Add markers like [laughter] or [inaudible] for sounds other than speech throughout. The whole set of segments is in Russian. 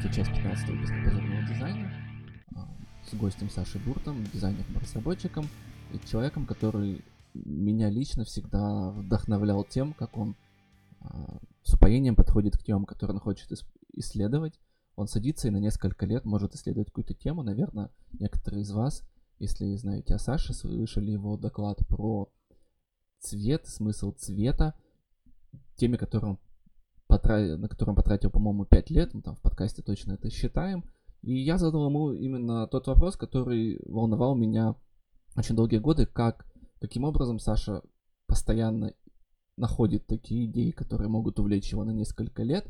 третья часть 15 выпуска позорного дизайна с гостем Сашей Буртом, дизайнером-разработчиком и человеком, который меня лично всегда вдохновлял тем, как он а, с упоением подходит к темам, которые он хочет исследовать. Он садится и на несколько лет может исследовать какую-то тему. Наверное, некоторые из вас, если знаете о Саше, слышали его доклад про цвет, смысл цвета, теме, которую он потратил, на котором потратил, по-моему, 5 лет, мы там в подкасте точно это считаем. И я задал ему именно тот вопрос, который волновал меня очень долгие годы, как, каким образом Саша постоянно находит такие идеи, которые могут увлечь его на несколько лет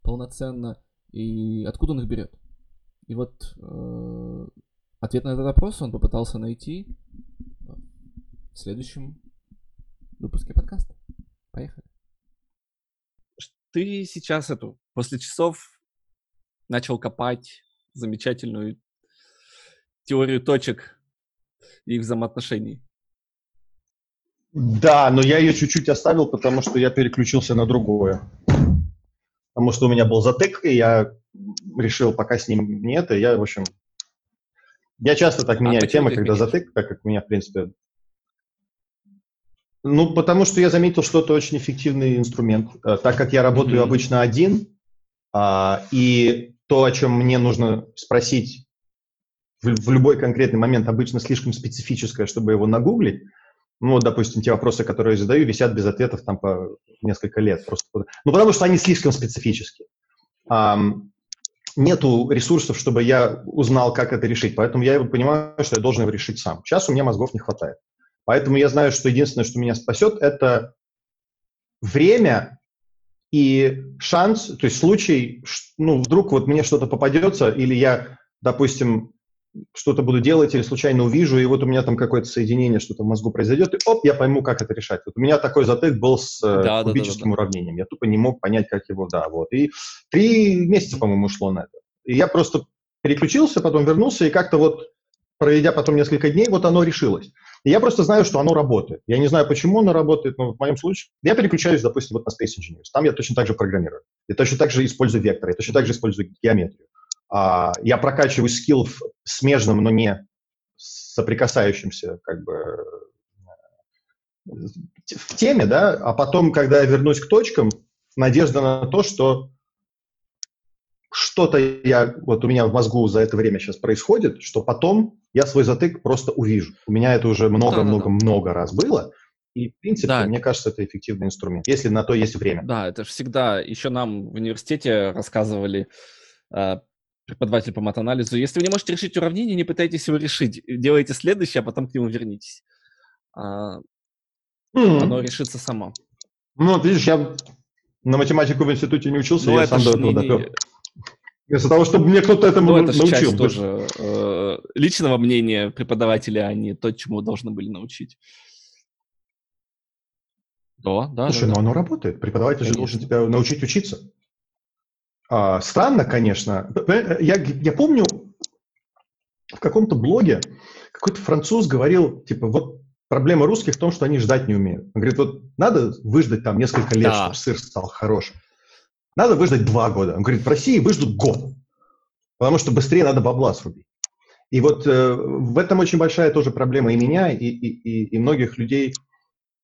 полноценно, и откуда он их берет. И вот э, ответ на этот вопрос он попытался найти в следующем выпуске подкаста. Поехали ты сейчас эту, после часов начал копать замечательную теорию точек и их взаимоотношений. Да, но я ее чуть-чуть оставил, потому что я переключился на другое. Потому что у меня был затык, и я решил, пока с ним нет, и я, в общем... Я часто так а меняю темы, когда затык, так как у меня, в принципе, ну, потому что я заметил, что это очень эффективный инструмент. Э, так как я работаю mm-hmm. обычно один, а, и то, о чем мне нужно спросить в, в любой конкретный момент, обычно слишком специфическое, чтобы его нагуглить. Ну, допустим, те вопросы, которые я задаю, висят без ответов там по несколько лет. Просто, ну, потому что они слишком специфические. А, нету ресурсов, чтобы я узнал, как это решить. Поэтому я понимаю, что я должен его решить сам. Сейчас у меня мозгов не хватает. Поэтому я знаю, что единственное, что меня спасет, это время и шанс, то есть случай, ну, вдруг вот мне что-то попадется, или я, допустим, что-то буду делать или случайно увижу, и вот у меня там какое-то соединение, что-то в мозгу произойдет, и оп, я пойму, как это решать. Вот у меня такой затык был с э, да, кубическим да, да, да, уравнением. Я тупо не мог понять, как его, да, вот. И три месяца, по-моему, ушло на это. И я просто переключился, потом вернулся, и как-то вот, проведя потом несколько дней, вот оно решилось. Я просто знаю, что оно работает. Я не знаю, почему оно работает, но в моем случае я переключаюсь, допустим, вот на Space Engineers. Там я точно так же программирую. Я точно так же использую векторы, я точно так же использую геометрию. А, я прокачиваю скилл в смежном, но не соприкасающемся как бы в теме, да, а потом, когда я вернусь к точкам, надежда на то, что что-то я, вот у меня в мозгу за это время сейчас происходит, что потом я свой затык просто увижу. У меня это уже много-много-много да, да, да. раз было. И, в принципе, да. мне кажется, это эффективный инструмент, если на то есть время. Да, это же всегда, еще нам в университете рассказывали э, преподаватель по матанализу, если вы не можете решить уравнение, не пытайтесь его решить. Делайте следующее, а потом к нему вернитесь. А, mm. Оно решится само. Ну, вот видишь, я на математику в институте не учился, ну, я сам до этого допер. Вместо того, чтобы мне кто-то этому ну, это научил. часть тоже э, личного мнения преподавателя, а не то, чему должны были научить. Да, да. Слушай, да, ну да. оно работает. Преподаватель конечно. же должен тебя научить учиться. А, странно, конечно. Я, я помню в каком-то блоге какой-то француз говорил, типа, вот проблема русских в том, что они ждать не умеют. Он говорит, вот надо выждать там несколько лет, да. чтобы сыр стал хорошим. Надо выждать два года. Он говорит, в России выждут год, потому что быстрее надо бабла срубить. И вот э, в этом очень большая тоже проблема и меня, и, и, и многих людей.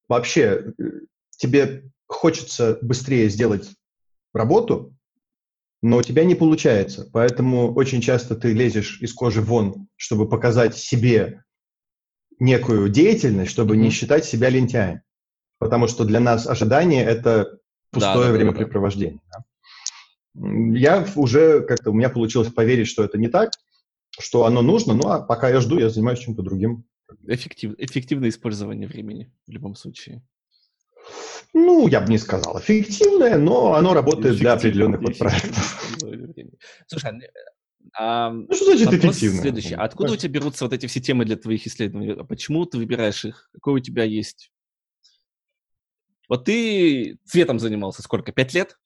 Вообще, э, тебе хочется быстрее сделать работу, но у тебя не получается. Поэтому очень часто ты лезешь из кожи вон, чтобы показать себе некую деятельность, чтобы mm-hmm. не считать себя лентяем. Потому что для нас ожидание – это пустое да, времяпрепровождение. Да. Я уже как-то, у меня получилось поверить, что это не так, что оно нужно, ну а пока я жду, я занимаюсь чем-то другим. Эффектив, эффективное использование времени в любом случае. Ну, я бы не сказал эффективное, но оно работает для определенных вот проектов. Слушай, а, ну, что значит эффективно? Следующий. Откуда у тебя берутся вот эти все темы для твоих исследований? А почему ты выбираешь их? Какой у тебя есть вот ты цветом занимался сколько? Пять лет?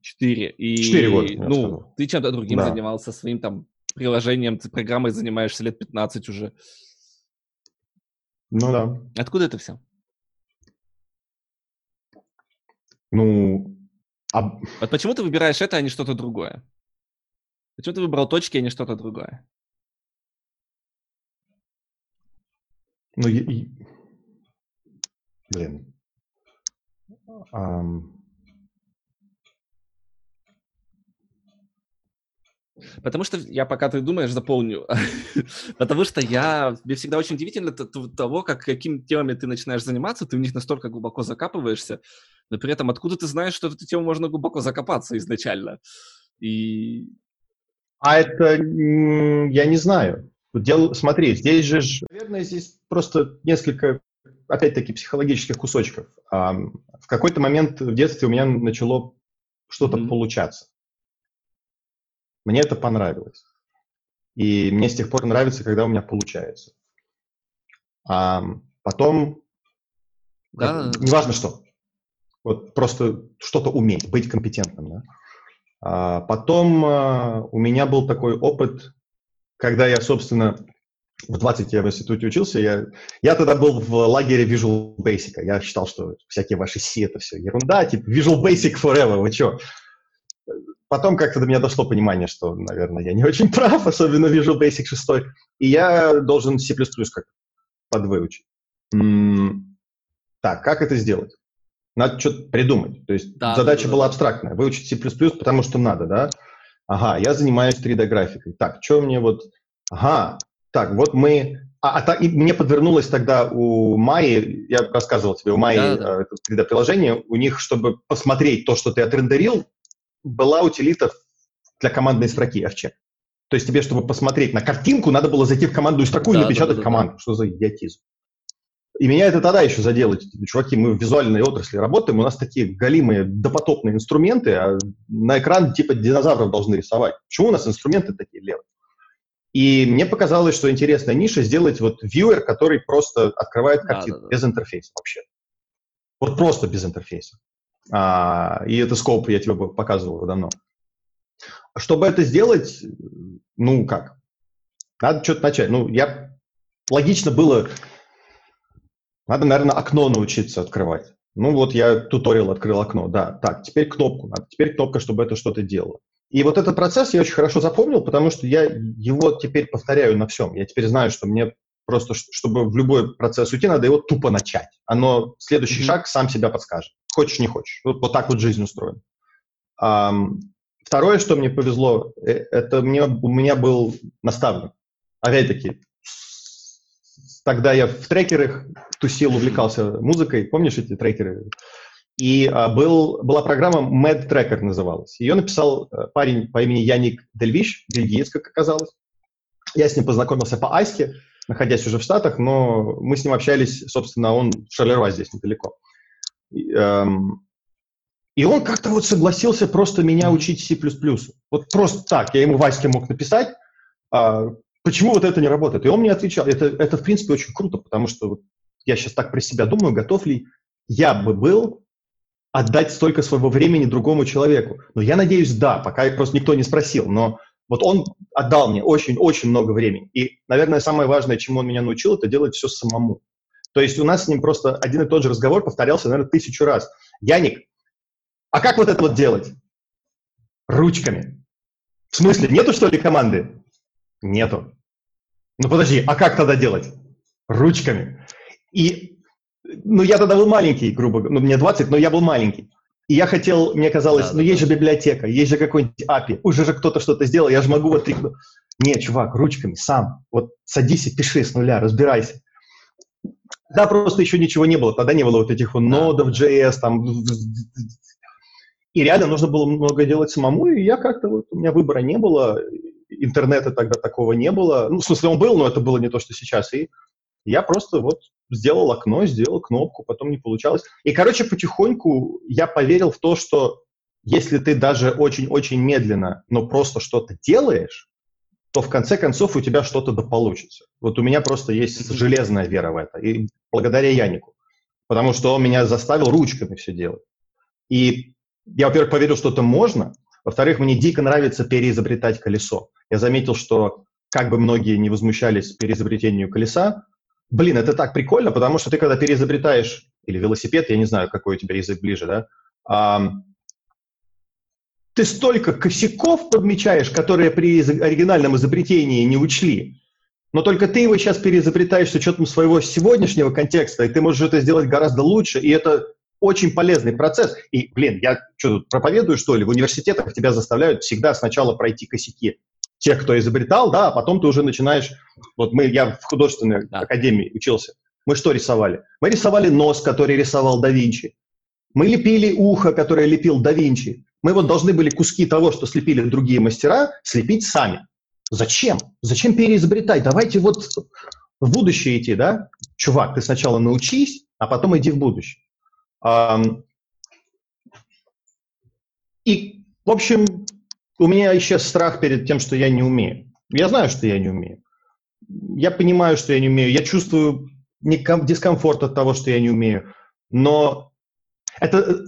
Четыре. И, Четыре года. Ну, сказал. ты чем-то другим да. занимался, своим там приложением, ты программой занимаешься лет 15 уже. Ну да. Откуда это все? Ну, А... Вот почему ты выбираешь это, а не что-то другое? Почему ты выбрал точки, а не что-то другое? Ну, и... блин. Um... Потому что я, пока ты думаешь, заполню. [laughs] Потому что я... Мне всегда очень удивительно того, как, какими темами ты начинаешь заниматься, ты в них настолько глубоко закапываешься, но при этом откуда ты знаешь, что в эту тему можно глубоко закопаться изначально? И... А это... Я не знаю. Дело, смотри, здесь же, наверное, здесь просто несколько, опять-таки, психологических кусочков. В какой-то момент в детстве у меня начало что-то mm-hmm. получаться. Мне это понравилось. И мне с тех пор нравится, когда у меня получается. А потом, да. как, неважно что, вот просто что-то уметь, быть компетентным. Да? А потом а, у меня был такой опыт, когда я, собственно, в 20 я в институте учился, я, я тогда был в лагере Visual Basic. Я считал, что всякие ваши C это все ерунда, типа Visual Basic forever, вы что? Потом как-то до меня дошло понимание, что, наверное, я не очень прав, особенно Visual Basic 6, и я должен C++ как подвыучить. М-м- так, как это сделать? Надо что-то придумать. То есть да, задача да, была да. абстрактная. Выучить C++, потому что надо, да? Ага, я занимаюсь 3D-графикой. Так, что мне вот... Ага, так, вот мы... А, а та, и мне подвернулось тогда у Майи, я рассказывал тебе, у Майи да, да. Э, 3D-приложение, у них, чтобы посмотреть то, что ты отрендерил, была утилита для командной строки FCheck. То есть тебе, чтобы посмотреть на картинку, надо было зайти в командную строку да, и напечатать да, да, команду. Да. Что за идиотизм? И меня это тогда еще задело. Чуваки, мы в визуальной отрасли работаем, у нас такие галимые допотопные инструменты, а на экран типа динозавров должны рисовать. Почему у нас инструменты такие левые? И мне показалось, что интересная ниша сделать вот вьюер, который просто открывает картинку да, да, да. без интерфейса вообще. Вот просто без интерфейса. А, и это скоп я тебе показывал давно. Чтобы это сделать, ну как, надо что-то начать. Ну, я логично было, надо, наверное, окно научиться открывать. Ну вот я туториал открыл окно, да. Так, теперь кнопку надо, теперь кнопка, чтобы это что-то делало. И вот этот процесс я очень хорошо запомнил, потому что я его теперь повторяю на всем. Я теперь знаю, что мне Просто, чтобы в любой процесс уйти, надо его тупо начать. Оно, следующий mm-hmm. шаг сам себя подскажет. Хочешь, не хочешь. Вот, вот так вот жизнь устроена. Um, второе, что мне повезло, э, это мне, у меня был наставник. Опять-таки, тогда я в трекерах тусил, увлекался музыкой. Помнишь эти трекеры? И а, был, была программа Mad Tracker называлась. Ее написал а, парень по имени Яник Дельвиш, бельгиец, как оказалось. Я с ним познакомился по Аське находясь уже в Штатах, но мы с ним общались, собственно, он в Шарлеруа здесь недалеко. И, эм, он как-то вот согласился просто меня учить C++. Вот просто так. Я ему Ваське мог написать, а, почему вот это не работает. И он мне отвечал. Это, это в принципе, очень круто, потому что вот я сейчас так про себя думаю, готов ли я бы был отдать столько своего времени другому человеку. Но я надеюсь, да, пока просто никто не спросил. Но вот он отдал мне очень-очень много времени. И, наверное, самое важное, чему он меня научил, это делать все самому. То есть у нас с ним просто один и тот же разговор повторялся, наверное, тысячу раз. Яник, а как вот это вот делать? Ручками. В смысле, нету что ли команды? Нету. Ну подожди, а как тогда делать? Ручками. И, ну я тогда был маленький, грубо говоря, ну мне 20, но я был маленький. И я хотел, мне казалось, да, ну да, есть да. же библиотека, есть же какой-нибудь API, уже же кто-то что-то сделал, я же могу вот... Нет, чувак, ручками, сам. Вот садись и пиши с нуля, разбирайся. Да, просто еще ничего не было. Тогда не было вот этих вот нодов, JS, там... И реально нужно было много делать самому, и я как-то вот... У меня выбора не было, интернета тогда такого не было. Ну, в смысле, он был, но это было не то, что сейчас. И я просто вот сделал окно, сделал кнопку, потом не получалось. И, короче, потихоньку я поверил в то, что если ты даже очень-очень медленно, но просто что-то делаешь, то в конце концов у тебя что-то да получится. Вот у меня просто есть железная вера в это. И благодаря Янику. Потому что он меня заставил ручками все делать. И я, во-первых, поверил, что это можно. Во-вторых, мне дико нравится переизобретать колесо. Я заметил, что как бы многие не возмущались переизобретению колеса, Блин, это так прикольно, потому что ты когда переизобретаешь, или велосипед, я не знаю, какой у тебя язык ближе, да, а, ты столько косяков подмечаешь, которые при оригинальном изобретении не учли. Но только ты его сейчас переизобретаешь с учетом своего сегодняшнего контекста, и ты можешь это сделать гораздо лучше, и это очень полезный процесс. И, блин, я что тут проповедую, что ли? В университетах тебя заставляют всегда сначала пройти косяки тех, кто изобретал, да, а потом ты уже начинаешь... Вот мы, я в художественной да. академии учился. Мы что рисовали? Мы рисовали нос, который рисовал да Винчи. Мы лепили ухо, которое лепил да Винчи. Мы вот должны были куски того, что слепили другие мастера, слепить сами. Зачем? Зачем переизобретать? Давайте вот в будущее идти, да? Чувак, ты сначала научись, а потом иди в будущее. И, в общем, у меня исчез страх перед тем, что я не умею. Я знаю, что я не умею. Я понимаю, что я не умею. Я чувствую дискомфорт от того, что я не умею. Но это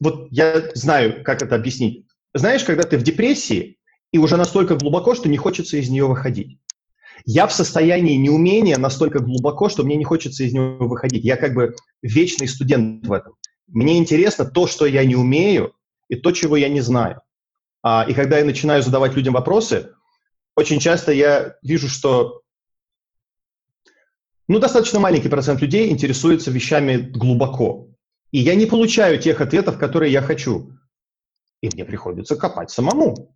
вот я знаю, как это объяснить. Знаешь, когда ты в депрессии и уже настолько глубоко, что не хочется из нее выходить. Я в состоянии неумения настолько глубоко, что мне не хочется из него выходить. Я как бы вечный студент в этом. Мне интересно то, что я не умею, и то, чего я не знаю. А, и когда я начинаю задавать людям вопросы, очень часто я вижу, что ну, достаточно маленький процент людей интересуется вещами глубоко. И я не получаю тех ответов, которые я хочу. И мне приходится копать самому.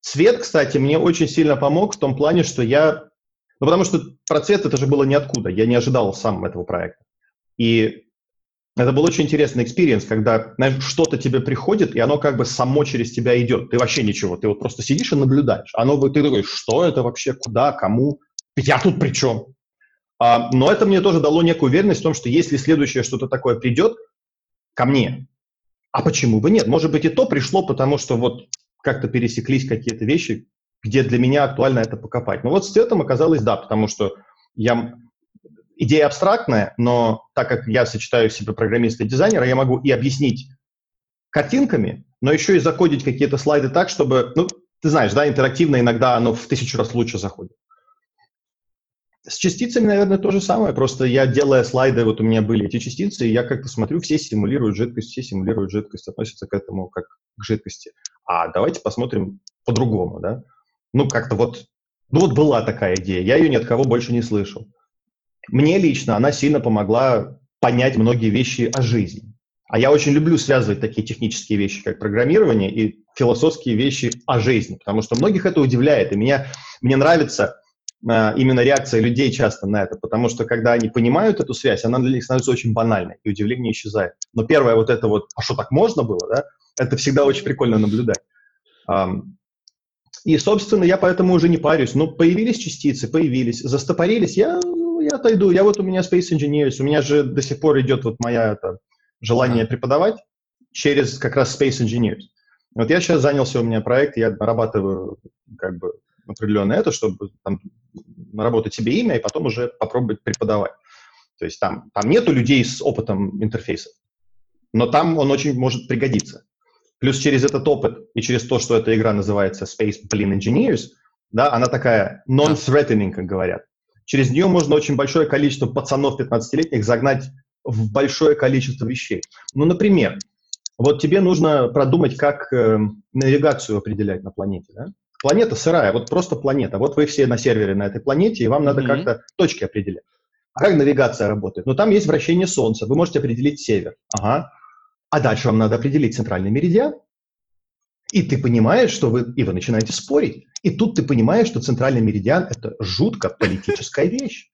Цвет, кстати, мне очень сильно помог в том плане, что я... Ну, потому что про цвет это же было ниоткуда. Я не ожидал сам этого проекта. И это был очень интересный experience, когда знаешь, что-то тебе приходит, и оно как бы само через тебя идет. Ты вообще ничего, ты вот просто сидишь и наблюдаешь. Оно, ты такой, что это вообще, куда, кому? Я тут при чем? А, но это мне тоже дало некую уверенность в том, что если следующее что-то такое придет ко мне, а почему бы нет? Может быть, и то пришло, потому что вот как-то пересеклись какие-то вещи, где для меня актуально это покопать. Но вот с цветом оказалось да, потому что я идея абстрактная, но так как я сочетаю в себе программиста и дизайнера, я могу и объяснить картинками, но еще и закодить какие-то слайды так, чтобы, ну, ты знаешь, да, интерактивно иногда оно в тысячу раз лучше заходит. С частицами, наверное, то же самое. Просто я, делая слайды, вот у меня были эти частицы, и я как-то смотрю, все симулируют жидкость, все симулируют жидкость, относятся к этому как к жидкости. А давайте посмотрим по-другому, да? Ну, как-то вот, ну вот была такая идея, я ее ни от кого больше не слышал. Мне лично она сильно помогла понять многие вещи о жизни. А я очень люблю связывать такие технические вещи, как программирование, и философские вещи о жизни, потому что многих это удивляет, и меня, мне нравится э, именно реакция людей часто на это, потому что когда они понимают эту связь, она для них становится очень банальной, и удивление исчезает. Но первое вот это вот, а что так можно было, да, это всегда очень прикольно наблюдать. И, собственно, я поэтому уже не парюсь. Ну, появились частицы, появились, застопорились, я, я отойду. Я вот у меня Space Engineers, у меня же до сих пор идет вот моя это, желание преподавать через как раз Space Engineers. Вот я сейчас занялся, у меня проект, я нарабатываю как бы определенное это, чтобы там, наработать себе имя и потом уже попробовать преподавать. То есть там, там нету людей с опытом интерфейса, но там он очень может пригодиться. Плюс через этот опыт и через то, что эта игра называется Space Blin Engineers, да, она такая non-threatening, как говорят. Через нее можно очень большое количество пацанов 15-летних загнать в большое количество вещей. Ну, например, вот тебе нужно продумать, как э, навигацию определять на планете. Да? Планета сырая, вот просто планета. Вот вы все на сервере на этой планете, и вам mm-hmm. надо как-то точки определять. А как навигация работает? Ну, там есть вращение Солнца, вы можете определить север. Ага. А дальше вам надо определить центральный меридиан. И ты понимаешь, что вы... И вы начинаете спорить. И тут ты понимаешь, что центральный меридиан – это жутко политическая вещь.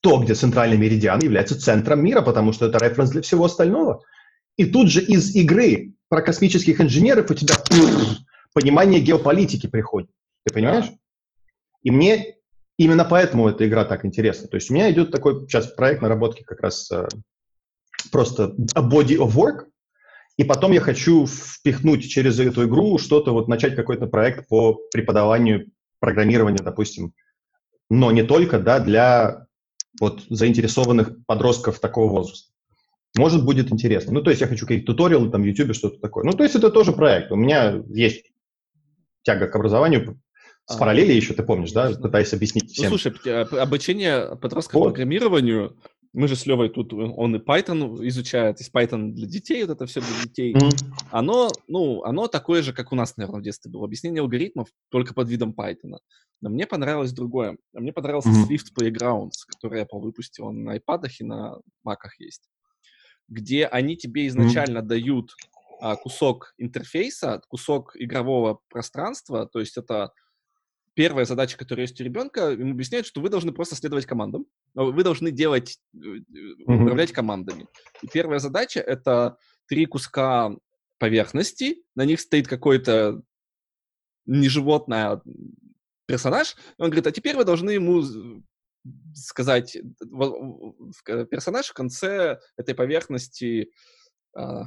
То, где центральный меридиан является центром мира, потому что это референс для всего остального. И тут же из игры про космических инженеров у тебя понимание геополитики приходит. Ты понимаешь? И мне именно поэтому эта игра так интересна. То есть у меня идет такой сейчас проект наработки как раз э, просто a body of work, и потом я хочу впихнуть через эту игру что-то, вот начать какой-то проект по преподаванию программирования, допустим. Но не только, да, для вот заинтересованных подростков такого возраста. Может, будет интересно. Ну, то есть я хочу какие-то туториалы там в YouTube, что-то такое. Ну, то есть это тоже проект. У меня есть тяга к образованию, с а. параллели еще, ты помнишь, да, пытаясь объяснить ну, всем. Ну, слушай, обучение подростков По... программированию мы же с Левой тут, он и Python изучает, есть Python для детей, вот это все для детей. Mm-hmm. Оно, ну, оно такое же, как у нас, наверное, в детстве было. Объяснение алгоритмов только под видом Python. Но мне понравилось другое. Мне понравился mm-hmm. Swift Playgrounds, который Apple выпустил. Он на iPad и на Mac есть. Где они тебе изначально mm-hmm. дают а, кусок интерфейса, кусок игрового пространства, то есть это первая задача, которая есть у ребенка, ему объясняют, что вы должны просто следовать командам, вы должны делать, mm-hmm. управлять командами. И первая задача — это три куска поверхности, на них стоит какой-то неживотное а персонаж, он говорит, а теперь вы должны ему сказать, персонаж в конце этой поверхности а,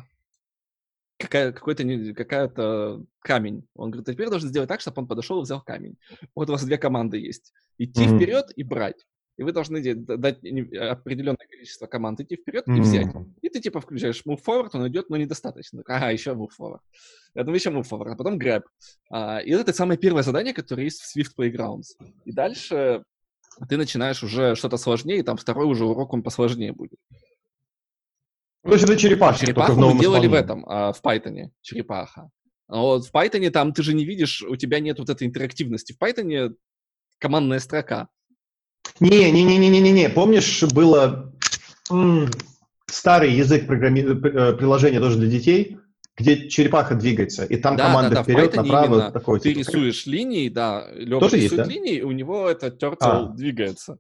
какая, какой-то, какая-то камень. Он говорит, а теперь должен сделать так, чтобы он подошел и взял камень. Вот у вас две команды есть. Идти mm-hmm. вперед и брать. И вы должны дать определенное количество команд идти вперед mm-hmm. и взять. И ты типа включаешь move forward, он идет, но недостаточно. Ага, еще move forward. Потом еще move forward, а потом grab. А, и это самое первое задание, которое есть в Swift Playgrounds. И дальше ты начинаешь уже что-то сложнее, и там второй уже урок, он посложнее будет. Ну, это черепаха. Черепаху мы делали в этом, а, в Python. Черепаха. А вот в Python там ты же не видишь, у тебя нет вот этой интерактивности. В Python командная строка. Не-не-не-не-не-не. Помнишь, было м- старый язык программи... Э, приложения тоже для детей, где черепаха двигается, и там да, команды да, да, вперед, направо. Такой, ты типа, рисуешь линии, да, Лёва рисует есть, да? линии, у него этот turtle а. двигается.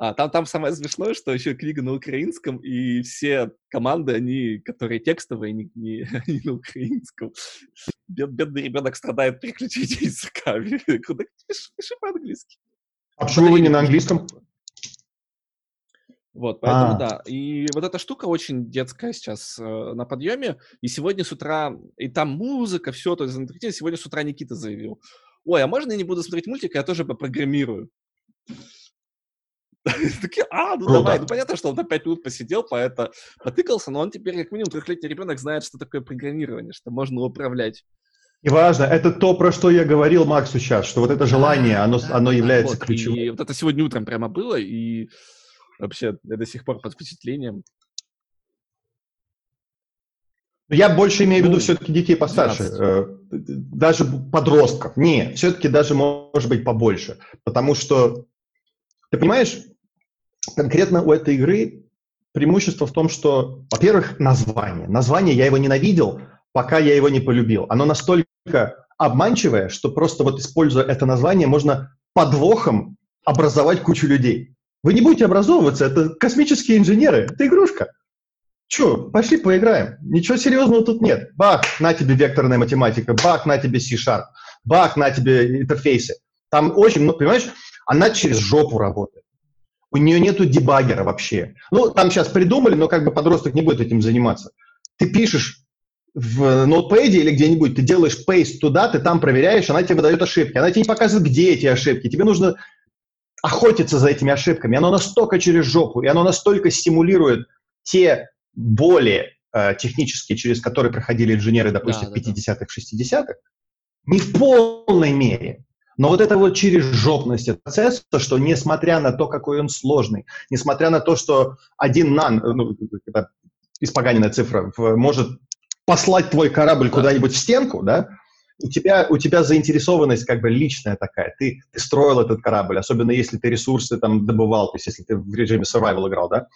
А, там, там самое смешное, что еще книга на украинском, и все команды, они, которые текстовые, не, [laughs] не, не на украинском. Бед, бедный ребенок страдает переключить [laughs] языками. Куда пиши, пиши по-английски. А почему вы не на английском? Вот, поэтому а. да. И вот эта штука очень детская сейчас э, на подъеме. И сегодня с утра, и там музыка, все, то есть сегодня с утра Никита заявил. Ой, а можно я не буду смотреть мультик, я тоже попрограммирую? [laughs] Такие, а, ну давай. Ну понятно, что он на 5 минут посидел, поэто потыкался, но он теперь как минимум трехлетний ребенок знает, что такое программирование, что можно управлять. И важно, это то, про что я говорил Максу сейчас, что вот это желание, оно, оно является вот, ключевым. И вот это сегодня утром прямо было, и вообще я до сих пор под впечатлением. Я больше имею в виду ну, все-таки детей постарше, 12. Э, даже подростков. Не, все-таки даже может быть побольше, потому что ты понимаешь, конкретно у этой игры преимущество в том, что, во-первых, название. Название я его ненавидел, пока я его не полюбил. Оно настолько обманчивое, что просто вот используя это название, можно подвохом образовать кучу людей. Вы не будете образовываться, это космические инженеры, это игрушка. Че, пошли поиграем. Ничего серьезного тут нет. Бах, на тебе векторная математика, бах, на тебе C-Sharp, бах, на тебе интерфейсы. Там очень, ну, понимаешь, она через жопу работает. У нее нету дебаггера вообще. Ну, там сейчас придумали, но как бы подросток не будет этим заниматься. Ты пишешь в ноутпэде или где-нибудь, ты делаешь пейст туда, ты там проверяешь, она тебе выдает ошибки. Она тебе не показывает, где эти ошибки. Тебе нужно охотиться за этими ошибками. Оно настолько через жопу, и оно настолько стимулирует те боли э, технические, через которые проходили инженеры, допустим, да, в 50-х, 60-х, не в полной мере. Но вот это вот через жопность процесса, что несмотря на то, какой он сложный, несмотря на то, что один нан, ну, это испоганенная цифра, может послать твой корабль куда-нибудь в стенку, да, у тебя, у тебя заинтересованность как бы личная такая. Ты, ты строил этот корабль, особенно если ты ресурсы там добывал, то есть если ты в режиме survival играл, да,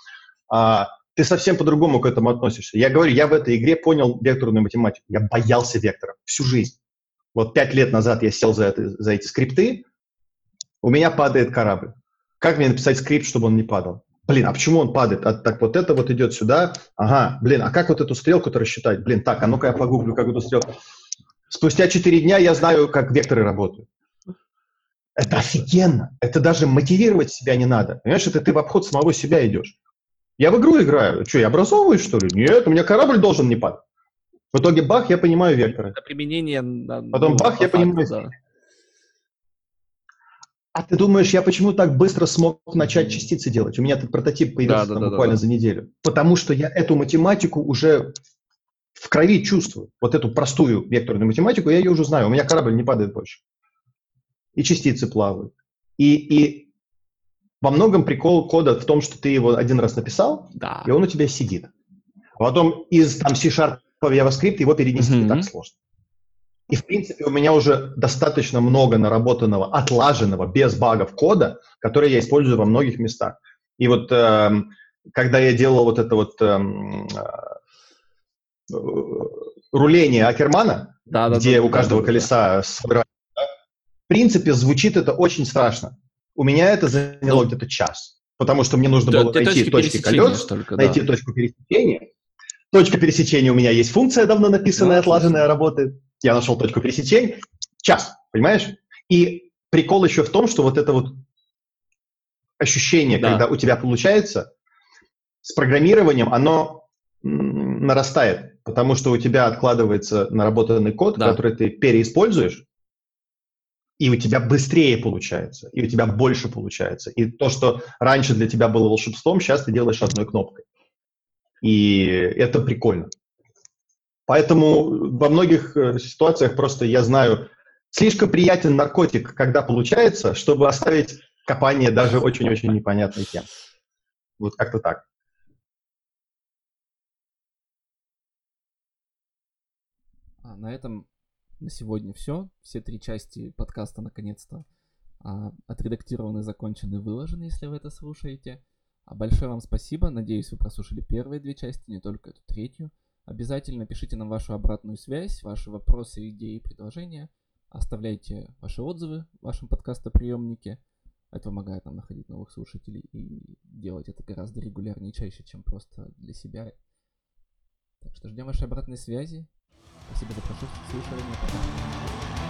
а, ты совсем по-другому к этому относишься. Я говорю, я в этой игре понял векторную математику. Я боялся векторов всю жизнь. Вот пять лет назад я сел за, это, за эти скрипты, у меня падает корабль. Как мне написать скрипт, чтобы он не падал? Блин, а почему он падает? А, так вот это вот идет сюда. Ага, блин, а как вот эту стрелку-то рассчитать? Блин, так, а ну-ка я погуглю, как эту стрелку. Спустя четыре дня я знаю, как векторы работают. Это офигенно. Это даже мотивировать себя не надо. Понимаешь, это ты в обход самого себя идешь. Я в игру играю. Что, я образовываюсь, что ли? Нет, у меня корабль должен не падать. В итоге бах, я понимаю векторы. Это применение... Потом бах, я понимаю... Да. А ты думаешь, я почему так быстро смог начать частицы делать? У меня этот прототип появился да, там, да, буквально да, за неделю. Потому что я эту математику уже в крови чувствую. Вот эту простую векторную математику, я ее уже знаю. У меня корабль не падает больше. И частицы плавают. И, и во многом прикол кода в том, что ты его один раз написал, Да. и он у тебя сидит. Потом из там C-Sharp в JavaScript его перенести не Мгм. так сложно. И, в принципе, у меня уже достаточно много наработанного, отлаженного, без багов кода, который я использую во многих местах. И вот эм, когда я делал вот это вот эм, э, руление Акермана, Да, да, где да, у да, каждого да, да. колеса свой да, в принципе, звучит это очень страшно. У меня это заняло Ну, где-то час, потому что мне нужно Да, было найти точки колес, только, да. найти точку пересечения. Точка пересечения у меня есть функция, давно написанная, Да, отлаженная, работает. Я нашел точку пересечения. Час, понимаешь? И прикол еще в том, что вот это вот ощущение, Да. когда у тебя получается, с программированием оно нарастает, потому что у тебя откладывается наработанный код, Да. который ты переиспользуешь, и у тебя быстрее получается, и у тебя больше получается. И то, что раньше для тебя было волшебством, сейчас ты делаешь одной кнопкой. И это прикольно. Поэтому во многих э, ситуациях просто я знаю, слишком приятен наркотик, когда получается, чтобы оставить копание даже очень-очень непонятной темы. Вот как-то так. А, на этом на сегодня все. Все три части подкаста наконец-то а, отредактированы, закончены, выложены, если вы это слушаете. А большое вам спасибо. Надеюсь, вы прослушали первые две части, не только эту третью. Обязательно пишите нам вашу обратную связь, ваши вопросы, идеи, предложения. Оставляйте ваши отзывы в вашем подкастоприемнике. Это помогает нам находить новых слушателей и делать это гораздо регулярнее и чаще, чем просто для себя. Так что ждем вашей обратной связи. Спасибо за прослушивание. Пока.